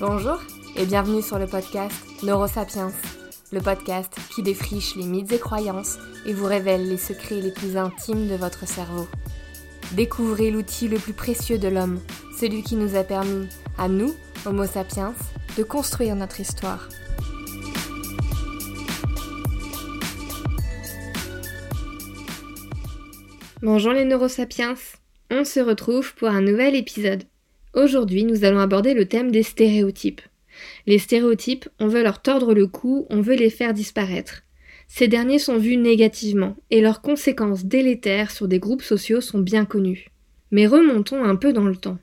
Bonjour et bienvenue sur le podcast Neurosapiens, le podcast qui défriche les mythes et croyances et vous révèle les secrets les plus intimes de votre cerveau. Découvrez l'outil le plus précieux de l'homme, celui qui nous a permis, à nous, Homo sapiens, de construire notre histoire. Bonjour les neurosapiens, on se retrouve pour un nouvel épisode. Aujourd'hui, nous allons aborder le thème des stéréotypes. Les stéréotypes, on veut leur tordre le cou, on veut les faire disparaître. Ces derniers sont vus négativement et leurs conséquences délétères sur des groupes sociaux sont bien connues. Mais remontons un peu dans le temps.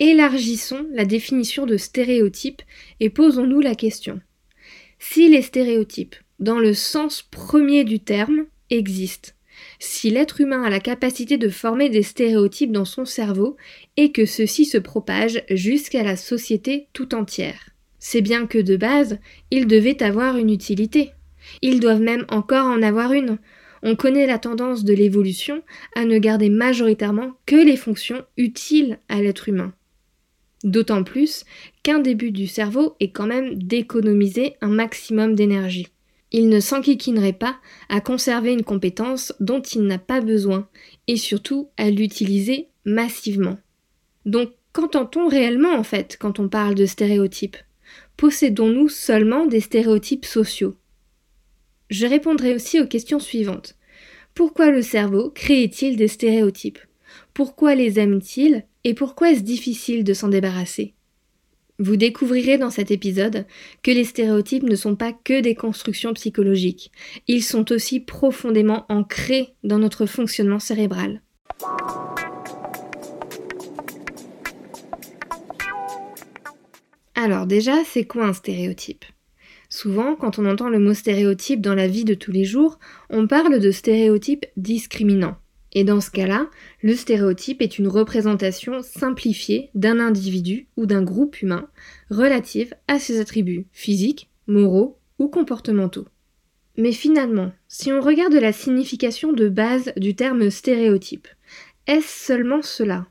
Élargissons la définition de stéréotype et posons-nous la question. Si les stéréotypes, dans le sens premier du terme, existent, si l'être humain a la capacité de former des stéréotypes dans son cerveau et que ceux-ci se propagent jusqu'à la société tout entière. C'est bien que de base, ils devaient avoir une utilité. Ils doivent même encore en avoir une. On connaît la tendance de l'évolution à ne garder majoritairement que les fonctions utiles à l'être humain. D'autant plus qu'un début du cerveau est quand même d'économiser un maximum d'énergie. Il ne s'enquiquinerait pas à conserver une compétence dont il n'a pas besoin, et surtout à l'utiliser massivement. Donc, qu'entend-on réellement en fait quand on parle de stéréotypes? Possédons-nous seulement des stéréotypes sociaux? Je répondrai aussi aux questions suivantes. Pourquoi le cerveau crée-t-il des stéréotypes? Pourquoi les aime-t-il? Et pourquoi est-ce difficile de s'en débarrasser? Vous découvrirez dans cet épisode que les stéréotypes ne sont pas que des constructions psychologiques, ils sont aussi profondément ancrés dans notre fonctionnement cérébral. Alors déjà, c'est quoi un stéréotype? Souvent, quand on entend le mot stéréotype dans la vie de tous les jours, on parle de stéréotypes discriminants. Et dans ce cas-là, le stéréotype est une représentation simplifiée d'un individu ou d'un groupe humain relative à ses attributs physiques, moraux ou comportementaux. Mais finalement, si on regarde la signification de base du terme stéréotype, est-ce seulement cela?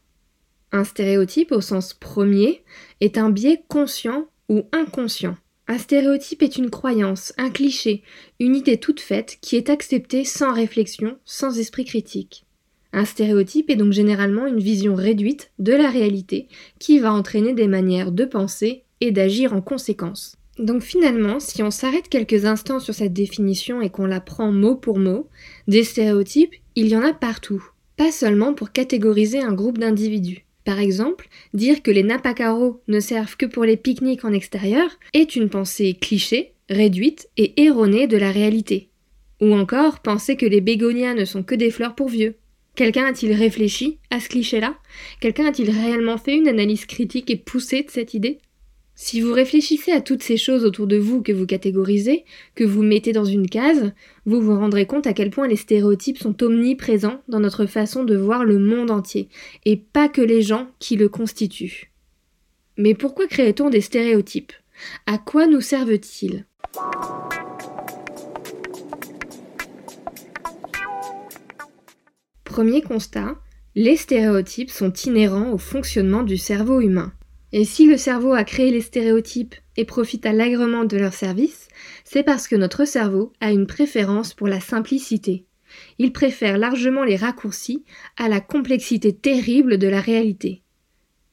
Un stéréotype au sens premier est un biais conscient ou inconscient. Un stéréotype est une croyance, un cliché, une idée toute faite qui est acceptée sans réflexion, sans esprit critique. Un stéréotype est donc généralement une vision réduite de la réalité qui va entraîner des manières de penser et d'agir en conséquence. Donc finalement, si on s'arrête quelques instants sur cette définition et qu'on la prend mot pour mot, des stéréotypes, il y en a partout. Pas seulement pour catégoriser un groupe d'individus. Par exemple, dire que les nappes ne servent que pour les pique-niques en extérieur est une pensée cliché, réduite et erronée de la réalité. Ou encore penser que les bégonias ne sont que des fleurs pour vieux. Quelqu'un a-t-il réfléchi à ce cliché-là? Quelqu'un a-t-il réellement fait une analyse critique et poussée de cette idée? Si vous réfléchissez à toutes ces choses autour de vous que vous catégorisez, que vous mettez dans une case, vous vous rendrez compte à quel point les stéréotypes sont omniprésents dans notre façon de voir le monde entier, et pas que les gens qui le constituent. Mais pourquoi crée-t-on des stéréotypes? À quoi nous servent-ils? Premier constat, les stéréotypes sont inhérents au fonctionnement du cerveau humain. Et si le cerveau a créé les stéréotypes et profite allègrement de leur service, c'est parce que notre cerveau a une préférence pour la simplicité. Il préfère largement les raccourcis à la complexité terrible de la réalité.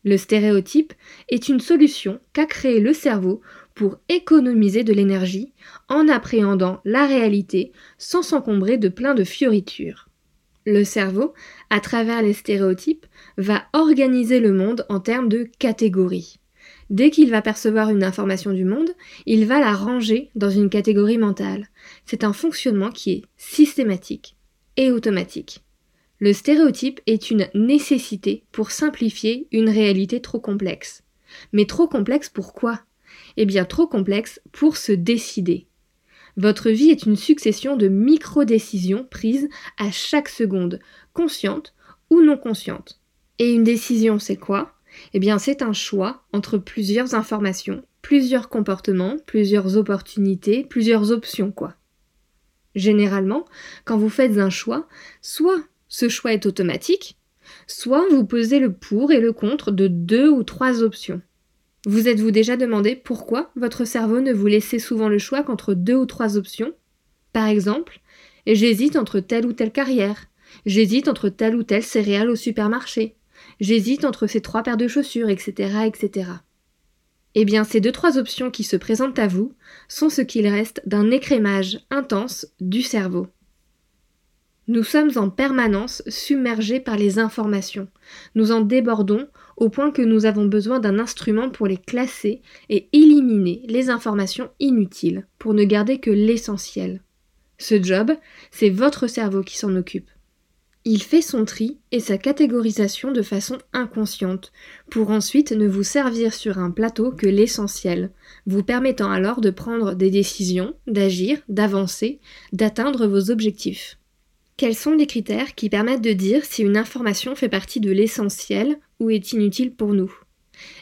Le stéréotype est une solution qu'a créé le cerveau pour économiser de l'énergie en appréhendant la réalité sans s'encombrer de plein de fioritures. Le cerveau, à travers les stéréotypes, va organiser le monde en termes de catégories. Dès qu'il va percevoir une information du monde, il va la ranger dans une catégorie mentale. C'est un fonctionnement qui est systématique et automatique. Le stéréotype est une nécessité pour simplifier une réalité trop complexe. Mais trop complexe pourquoi Eh bien trop complexe pour se décider. Votre vie est une succession de micro-décisions prises à chaque seconde, conscientes ou non conscientes. Et une décision, c'est quoi? Eh bien, c'est un choix entre plusieurs informations, plusieurs comportements, plusieurs opportunités, plusieurs options, quoi. Généralement, quand vous faites un choix, soit ce choix est automatique, soit vous posez le pour et le contre de deux ou trois options. Vous êtes-vous déjà demandé pourquoi votre cerveau ne vous laissait souvent le choix qu'entre deux ou trois options? Par exemple, j'hésite entre telle ou telle carrière, j'hésite entre telle ou telle céréale au supermarché, j'hésite entre ces trois paires de chaussures, etc., etc. Eh bien, ces deux trois options qui se présentent à vous sont ce qu'il reste d'un écrémage intense du cerveau. Nous sommes en permanence submergés par les informations. Nous en débordons au point que nous avons besoin d'un instrument pour les classer et éliminer les informations inutiles, pour ne garder que l'essentiel. Ce job, c'est votre cerveau qui s'en occupe. Il fait son tri et sa catégorisation de façon inconsciente, pour ensuite ne vous servir sur un plateau que l'essentiel, vous permettant alors de prendre des décisions, d'agir, d'avancer, d'atteindre vos objectifs. Quels sont les critères qui permettent de dire si une information fait partie de l'essentiel ou est inutile pour nous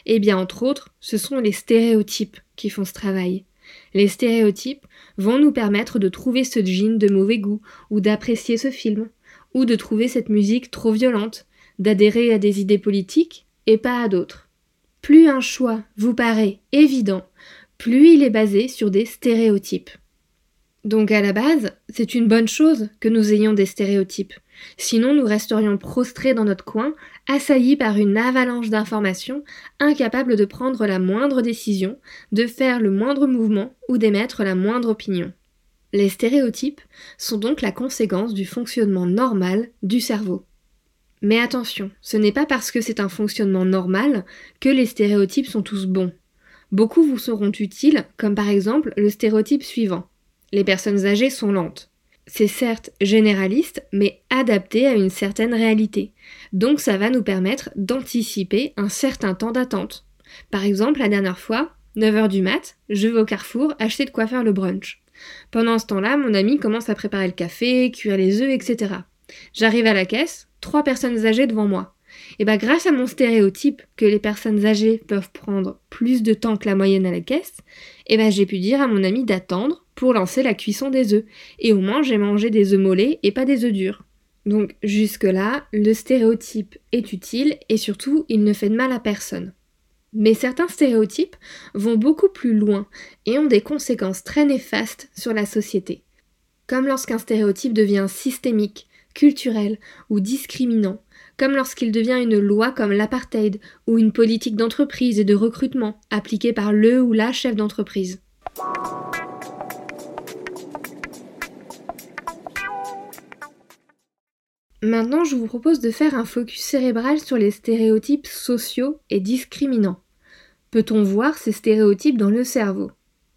Eh bien, entre autres, ce sont les stéréotypes qui font ce travail. Les stéréotypes vont nous permettre de trouver ce jean de mauvais goût ou d'apprécier ce film ou de trouver cette musique trop violente, d'adhérer à des idées politiques et pas à d'autres. Plus un choix vous paraît évident, plus il est basé sur des stéréotypes. Donc à la base, c'est une bonne chose que nous ayons des stéréotypes. Sinon, nous resterions prostrés dans notre coin, assaillis par une avalanche d'informations, incapables de prendre la moindre décision, de faire le moindre mouvement ou d'émettre la moindre opinion. Les stéréotypes sont donc la conséquence du fonctionnement normal du cerveau. Mais attention, ce n'est pas parce que c'est un fonctionnement normal que les stéréotypes sont tous bons. Beaucoup vous seront utiles, comme par exemple le stéréotype suivant. Les personnes âgées sont lentes. C'est certes généraliste, mais adapté à une certaine réalité. Donc ça va nous permettre d'anticiper un certain temps d'attente. Par exemple, la dernière fois, 9h du mat, je vais au carrefour acheter de quoi faire le brunch. Pendant ce temps-là, mon ami commence à préparer le café, cuire les œufs, etc. J'arrive à la caisse, trois personnes âgées devant moi. Et bah grâce à mon stéréotype que les personnes âgées peuvent prendre plus de temps que la moyenne à la caisse, et bah j'ai pu dire à mon ami d'attendre pour lancer la cuisson des œufs. Et au moins j'ai mangé des œufs mollets et pas des œufs durs. Donc jusque-là, le stéréotype est utile et surtout il ne fait de mal à personne. Mais certains stéréotypes vont beaucoup plus loin et ont des conséquences très néfastes sur la société. Comme lorsqu'un stéréotype devient systémique, culturel ou discriminant, comme lorsqu'il devient une loi comme l'apartheid ou une politique d'entreprise et de recrutement appliquée par le ou la chef d'entreprise. Maintenant, je vous propose de faire un focus cérébral sur les stéréotypes sociaux et discriminants. Peut-on voir ces stéréotypes dans le cerveau?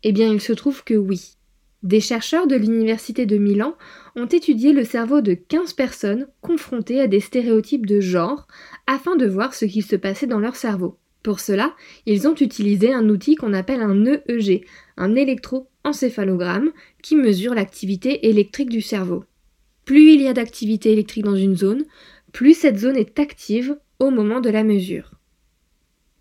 Eh bien, il se trouve que oui. Des chercheurs de l'Université de Milan ont étudié le cerveau de 15 personnes confrontées à des stéréotypes de genre afin de voir ce qu'il se passait dans leur cerveau. Pour cela, ils ont utilisé un outil qu'on appelle un EEG, un électroencéphalogramme, qui mesure l'activité électrique du cerveau. Plus il y a d'activité électrique dans une zone, plus cette zone est active au moment de la mesure.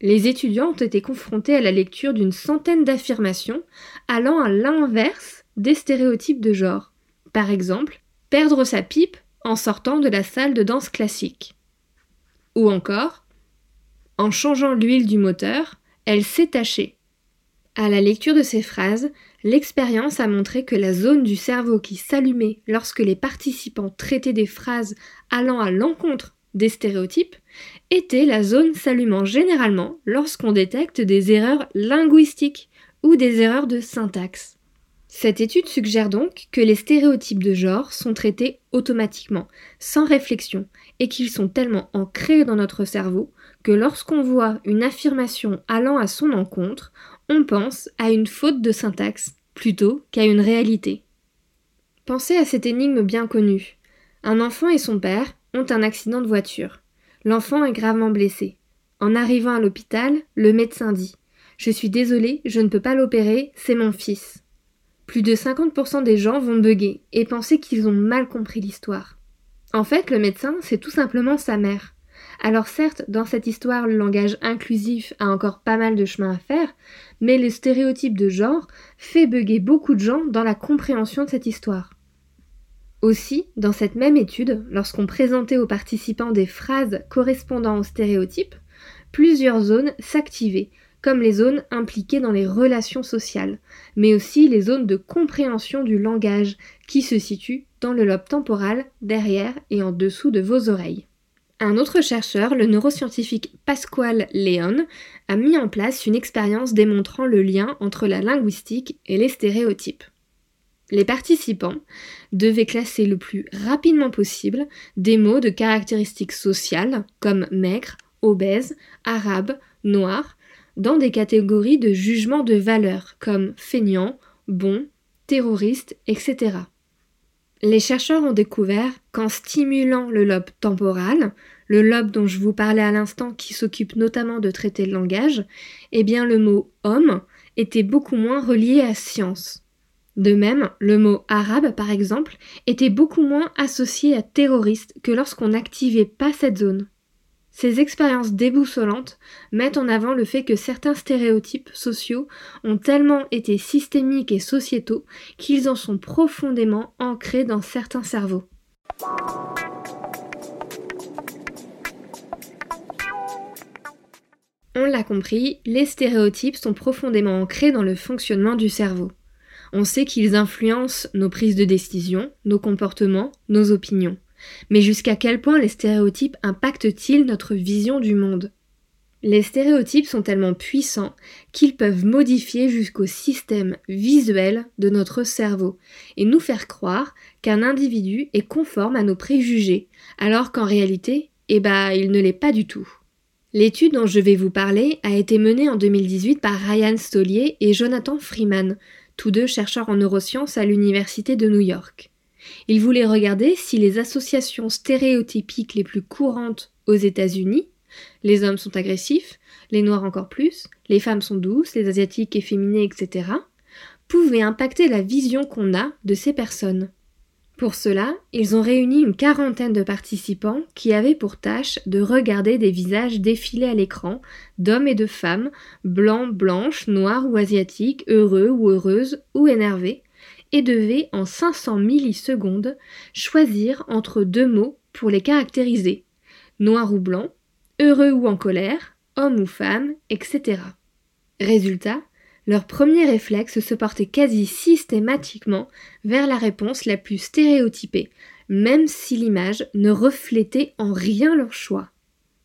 Les étudiants ont été confrontés à la lecture d'une centaine d'affirmations allant à l'inverse des stéréotypes de genre. Par exemple, perdre sa pipe en sortant de la salle de danse classique. Ou encore, en changeant l'huile du moteur, elle s'est tachée. À la lecture de ces phrases, l'expérience a montré que la zone du cerveau qui s'allumait lorsque les participants traitaient des phrases allant à l'encontre des stéréotypes était la zone s'allumant généralement lorsqu'on détecte des erreurs linguistiques ou des erreurs de syntaxe. Cette étude suggère donc que les stéréotypes de genre sont traités automatiquement, sans réflexion, et qu'ils sont tellement ancrés dans notre cerveau que lorsqu'on voit une affirmation allant à son encontre, on pense à une faute de syntaxe plutôt qu'à une réalité. Pensez à cette énigme bien connue. Un enfant et son père ont un accident de voiture. L'enfant est gravement blessé. En arrivant à l'hôpital, le médecin dit Je suis désolé, je ne peux pas l'opérer, c'est mon fils. Plus de 50% des gens vont bugger et penser qu'ils ont mal compris l'histoire. En fait, le médecin, c'est tout simplement sa mère. Alors certes, dans cette histoire, le langage inclusif a encore pas mal de chemin à faire, mais le stéréotype de genre fait bugger beaucoup de gens dans la compréhension de cette histoire. Aussi, dans cette même étude, lorsqu'on présentait aux participants des phrases correspondant aux stéréotypes, plusieurs zones s'activaient, comme les zones impliquées dans les relations sociales, mais aussi les zones de compréhension du langage qui se situent dans le lobe temporal derrière et en dessous de vos oreilles. Un autre chercheur, le neuroscientifique Pasquale Leon, a mis en place une expérience démontrant le lien entre la linguistique et les stéréotypes. Les participants devaient classer le plus rapidement possible des mots de caractéristiques sociales comme maigre, obèse, arabe, noir, dans des catégories de jugement de valeur comme feignant, bon, terroriste, etc. Les chercheurs ont découvert qu'en stimulant le lobe temporal, le lobe dont je vous parlais à l'instant qui s'occupe notamment de traiter le langage, eh bien le mot homme était beaucoup moins relié à science. De même, le mot arabe, par exemple, était beaucoup moins associé à terroriste que lorsqu'on n'activait pas cette zone. Ces expériences déboussolantes mettent en avant le fait que certains stéréotypes sociaux ont tellement été systémiques et sociétaux qu'ils en sont profondément ancrés dans certains cerveaux. On l'a compris, les stéréotypes sont profondément ancrés dans le fonctionnement du cerveau. On sait qu'ils influencent nos prises de décision, nos comportements, nos opinions. Mais jusqu'à quel point les stéréotypes impactent-ils notre vision du monde? Les stéréotypes sont tellement puissants qu'ils peuvent modifier jusqu'au système visuel de notre cerveau et nous faire croire qu'un individu est conforme à nos préjugés, alors qu'en réalité, eh ben, il ne l'est pas du tout. L'étude dont je vais vous parler a été menée en 2018 par Ryan Stollier et Jonathan Freeman, tous deux chercheurs en neurosciences à l'Université de New York. Il voulait regarder si les associations stéréotypiques les plus courantes aux États-Unis, les hommes sont agressifs, les noirs encore plus, les femmes sont douces, les asiatiques efféminées, etc., pouvaient impacter la vision qu'on a de ces personnes. Pour cela, ils ont réuni une quarantaine de participants qui avaient pour tâche de regarder des visages défiler à l'écran d'hommes et de femmes, blancs, blanches, noirs ou asiatiques, heureux ou heureuses ou énervés, et devait en 500 millisecondes choisir entre deux mots pour les caractériser noir ou blanc, heureux ou en colère, homme ou femme, etc. Résultat, leur premier réflexe se portait quasi systématiquement vers la réponse la plus stéréotypée, même si l'image ne reflétait en rien leur choix.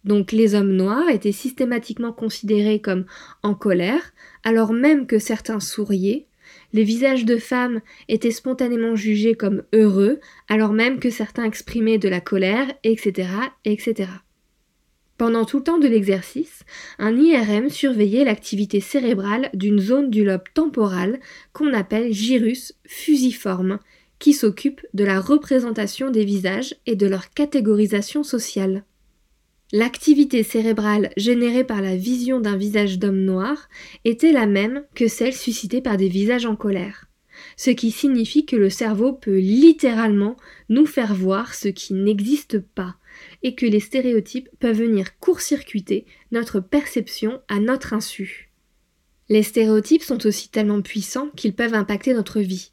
Donc les hommes noirs étaient systématiquement considérés comme en colère, alors même que certains souriaient, les visages de femmes étaient spontanément jugés comme heureux, alors même que certains exprimaient de la colère, etc., etc. Pendant tout le temps de l'exercice, un IRM surveillait l'activité cérébrale d'une zone du lobe temporal qu'on appelle gyrus fusiforme, qui s'occupe de la représentation des visages et de leur catégorisation sociale. L'activité cérébrale générée par la vision d'un visage d'homme noir était la même que celle suscitée par des visages en colère, ce qui signifie que le cerveau peut littéralement nous faire voir ce qui n'existe pas, et que les stéréotypes peuvent venir court-circuiter notre perception à notre insu. Les stéréotypes sont aussi tellement puissants qu'ils peuvent impacter notre vie.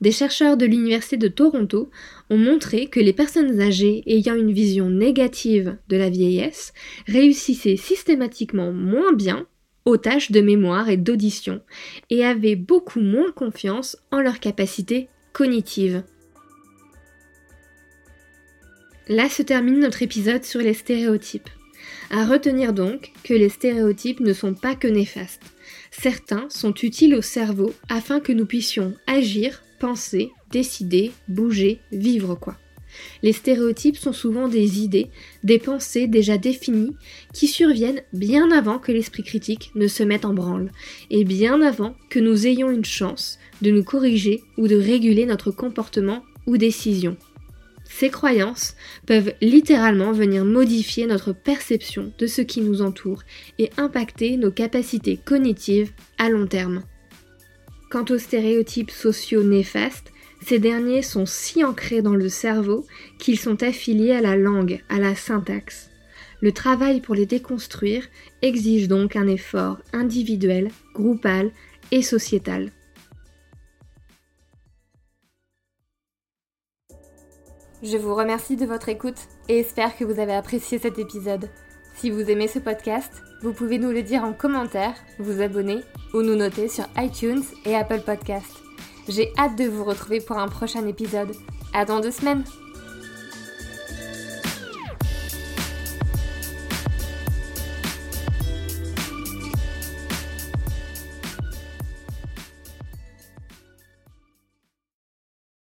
Des chercheurs de l'Université de Toronto ont montré que les personnes âgées ayant une vision négative de la vieillesse réussissaient systématiquement moins bien aux tâches de mémoire et d'audition et avaient beaucoup moins confiance en leurs capacités cognitives. Là se termine notre épisode sur les stéréotypes. À retenir donc que les stéréotypes ne sont pas que néfastes. Certains sont utiles au cerveau afin que nous puissions agir penser, décider, bouger, vivre quoi. Les stéréotypes sont souvent des idées, des pensées déjà définies qui surviennent bien avant que l'esprit critique ne se mette en branle et bien avant que nous ayons une chance de nous corriger ou de réguler notre comportement ou décision. Ces croyances peuvent littéralement venir modifier notre perception de ce qui nous entoure et impacter nos capacités cognitives à long terme. Quant aux stéréotypes sociaux néfastes, ces derniers sont si ancrés dans le cerveau qu'ils sont affiliés à la langue, à la syntaxe. Le travail pour les déconstruire exige donc un effort individuel, groupal et sociétal. Je vous remercie de votre écoute et espère que vous avez apprécié cet épisode. Si vous aimez ce podcast, vous pouvez nous le dire en commentaire, vous abonner ou nous noter sur iTunes et Apple Podcast. J'ai hâte de vous retrouver pour un prochain épisode. À dans deux semaines